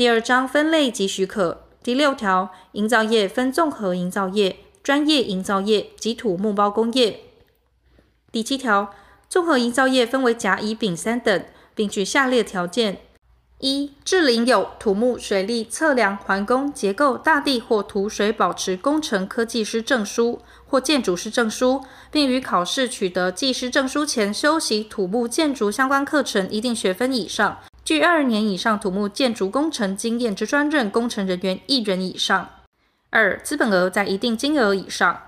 第二章分类及许可。第六条，营造业分综合营造业、专业营造业及土木包工业。第七条，综合营造业分为甲、乙、丙三等，并具下列条件：一、至领有土木、水利、测量、环工、结构、大地或土水保持工程科技师证书或建筑师证书，并于考试取得技师证书前修习土木建筑相关课程一定学分以上。具二年以上土木建筑工程经验之专任工程人员一人以上。二、资本额在一定金额以上。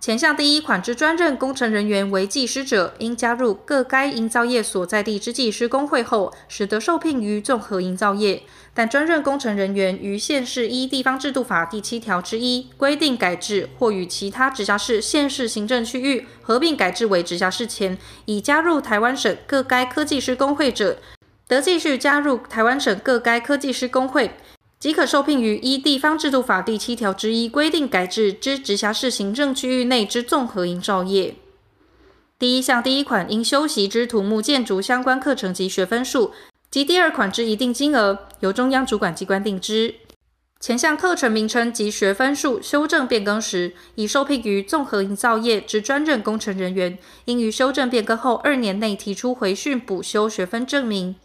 前项第一款之专任工程人员为技师者，应加入各该营造业所在地之技师工会后，始得受聘于综合营造业。但专任工程人员于县市依地方制度法第七条之一规定改制，或与其他直辖市、县市行政区域合并改制为直辖市前，已加入台湾省各该科技师工会者。得继续加入台湾省各该科技师公会，即可受聘于依地方制度法第七条之一规定改制之直辖市行政区域内之综合营造业。第一项第一款应修习之土木建筑相关课程及学分数，及第二款之一定金额，由中央主管机关定之。前项课程名称及学分数修正变更时，已受聘于综合营造业之专任工程人员，应于修正变更后二年内提出回训补修学分证明。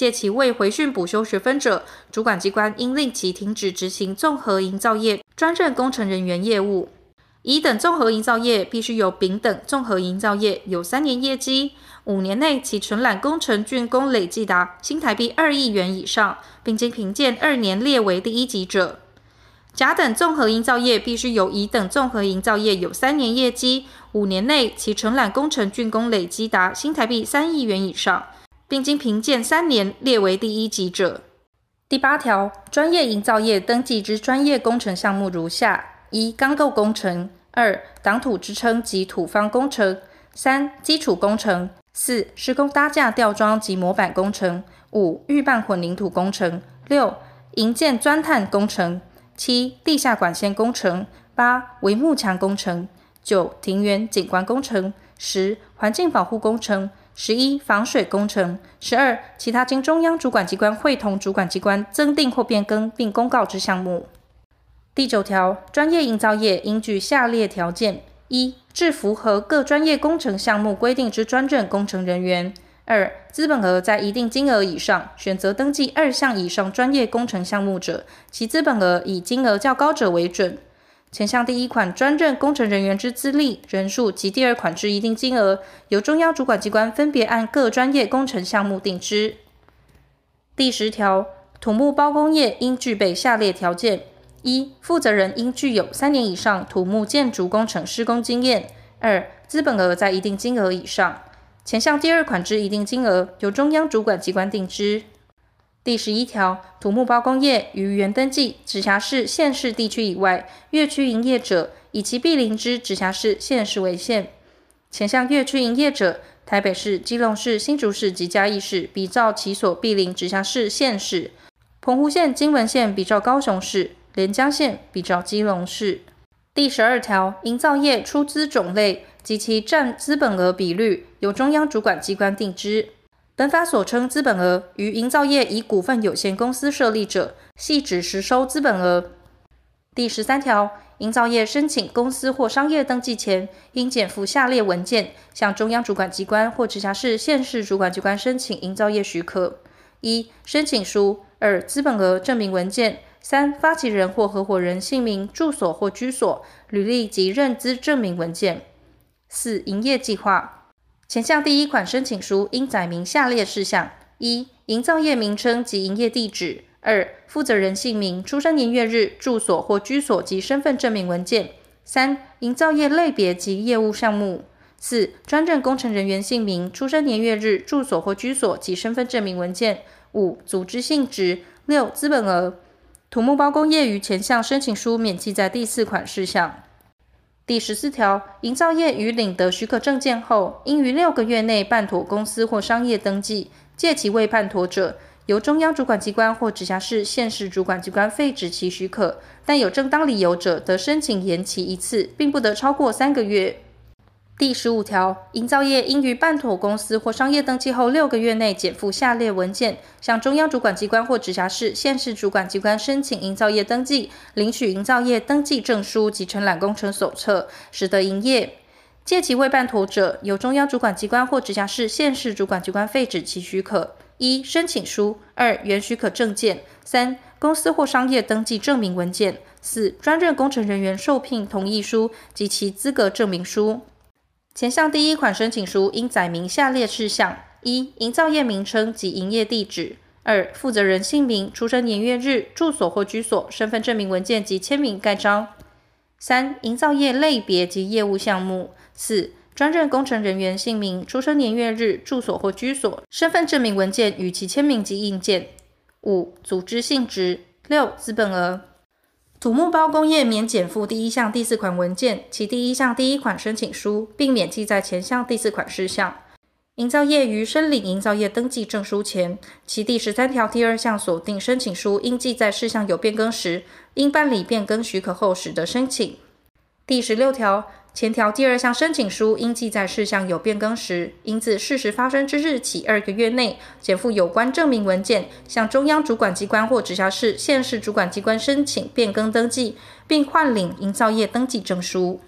借其未回训补修学分者，主管机关应令其停止执行综合营造业专任工程人员业务。乙等综合营造业必须有丙等综合营造业有三年业绩，五年内其承揽工程竣工累计达新台币二亿元以上，并经评鉴二年列为第一级者。甲等综合营造业必须有乙等综合营造业有三年业绩，五年内其承揽工程竣工累计达新台币三亿元以上。并经评鉴三年列为第一级者。第八条，专业营造业登记之专业工程项目如下：一、钢构工程；二、挡土支撑及土方工程；三、基础工程；四、施工搭架吊装及模板工程；五、预拌混凝土工程；六、营建钻探工程；七、地下管线工程；八、围幕墙工程；九、庭园景观工程；十、环境保护工程。十一、防水工程；十二、其他经中央主管机关会同主管机关增订或变更并公告之项目。第九条，专业营造业应具下列条件：一、至符合各专业工程项目规定之专任工程人员；二、资本额在一定金额以上，选择登记二项以上专业工程项目者，其资本额以金额较高者为准。前项第一款专任工程人员之资历、人数及第二款之一定金额，由中央主管机关分别按各专业工程项目定之。第十条，土木包工业应具备下列条件：一、负责人应具有三年以上土木建筑工程施工经验；二、资本额在一定金额以上。前项第二款之一定金额，由中央主管机关定之。第十一条，土木包工业于原登记直辖市、县市地区以外，越区营业者，以其毗邻之直辖市、县市为限。前项越区营业者，台北市、基隆市、新竹市及嘉义市，比照其所毗邻直辖市、县市；澎湖县、金门县比照高雄市；连江县比照基隆市。第十二条，营造业出资种类及其占资本额比率，由中央主管机关定之。本法所称资本额，于营造业以股份有限公司设立者，系指实收资本额。第十三条，营造业申请公司或商业登记前，应检附下列文件，向中央主管机关或直辖市、县市主管机关申请营造业许可：一、申请书；二、资本额证明文件；三、发起人或合伙人姓名、住所或居所、履历及认资证明文件；四、营业计划。前项第一款申请书应载明下列事项：一、营造业名称及营业地址；二、负责人姓名、出生年月日、住所或居所及身份证明文件；三、营造业类别及业务项目；四、专任工程人员姓名、出生年月日、住所或居所及身份证明文件；五、组织性质；六、资本额。土木包工业于前项申请书免记载第四款事项。第十四条，营造业于领得许可证件后，应于六个月内办妥公司或商业登记。届其未办妥者，由中央主管机关或直辖市、县市主管机关废止其许可。但有正当理由者，得申请延期一次，并不得超过三个月。第十五条，营造业应于办妥公司或商业登记后六个月内检附下列文件，向中央主管机关或直辖市、县市主管机关申请营造业登记，领取营造业登记证书及承揽工程手册，始得营业。届期未办妥者，由中央主管机关或直辖市、县市主管机关废止其许可：一、申请书；二、原许可证件；三、公司或商业登记证明文件；四、专任工程人员受聘同意书及其资格证明书。前项第一款申请书应载明下列事项：一、营造业名称及营业地址；二、负责人姓名、出生年月日、住所或居所、身份证明文件及签名盖章；三、营造业类别及业务项目；四、专任工程人员姓名、出生年月日、住所或居所、身份证明文件与其签名及印鉴；五、组织性质；六、资本额。土木包工业免减负第一项第四款文件，其第一项第一款申请书，并免记载前项第四款事项。营造业于申领营造业登记证书前，其第十三条第二项锁定申请书应记载事项有变更时，应办理变更许可后始得申请。第十六条。前条第二项申请书应记载事项有变更时，应自事实发生之日起二个月内，检附有关证明文件，向中央主管机关或直辖市、县市主管机关申请变更登记，并换领营造业登记证书。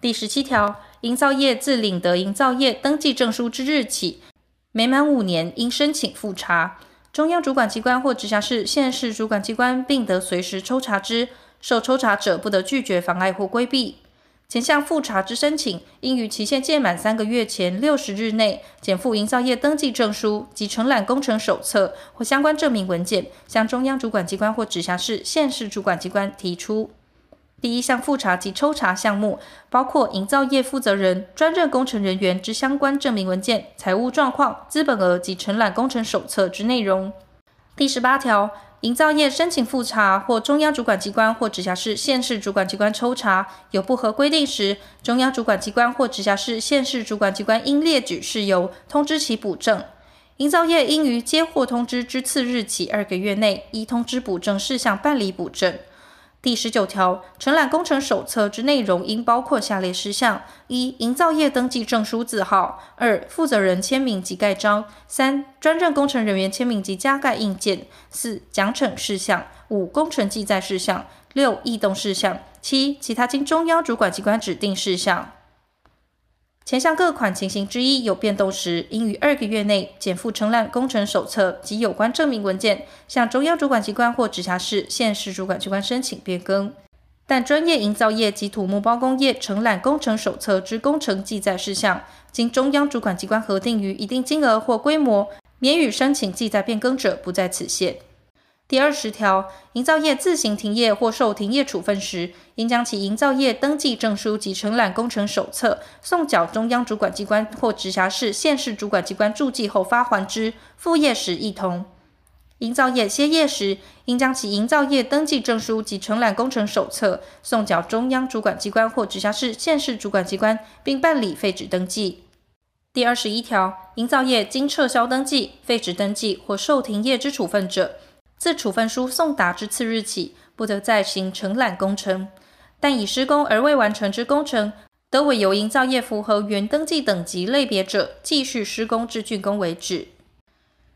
第十七条，营造业自领得营造业登记证书之日起，每满五年应申请复查，中央主管机关或直辖市、县市主管机关并得随时抽查之。受抽查者不得拒绝、妨碍或规避。前项复查之申请，应于期限届满三个月前六十日内，检附营造业登记证书及承揽工程手册或相关证明文件，向中央主管机关或直辖市、县市主管机关提出。第一项复查及抽查项目，包括营造业负责人、专任工程人员之相关证明文件、财务状况、资本额及承揽工程手册之内容。第十八条。营造业申请复查或中央主管机关或直辖市、县市主管机关抽查有不合规定时，中央主管机关或直辖市、县市主管机关应列举事由，通知其补正。营造业应于接获通知之次日起二个月内，依通知补正事项办理补正。第十九条，承揽工程手册之内容应包括下列事项：一、营造业登记证书字号；二、负责人签名及盖章；三、专任工程人员签名及加盖印鉴；四、奖惩事项；五、工程记载事项；六、异动事项；七、其他经中央主管机关指定事项。前项各款情形之一有变动时，应于二个月内减附承揽工程手册及有关证明文件，向中央主管机关或直辖市、县市主管机关申请变更。但专业营造业及土木包工业承揽工程手册之工程记载事项，经中央主管机关核定于一定金额或规模，免予申请记载变更者，不在此限。第二十条，营造业自行停业或受停业处分时，应将其营造业登记证书及承揽工程手册送缴中央主管机关或直辖市、县市主管机关注记后发还之。复业时亦同。营造业歇业时，应将其营造业登记证书及承揽工程手册送缴中央主管机关或直辖市、县市主管机关，并办理废止登记。第二十一条，营造业经撤销登记、废止登记或受停业之处分者，自处分书送达之次日起，不得再行承揽工程；但已施工而未完成之工程，得委由营造业符合原登记等级类别者，继续施工至竣工为止。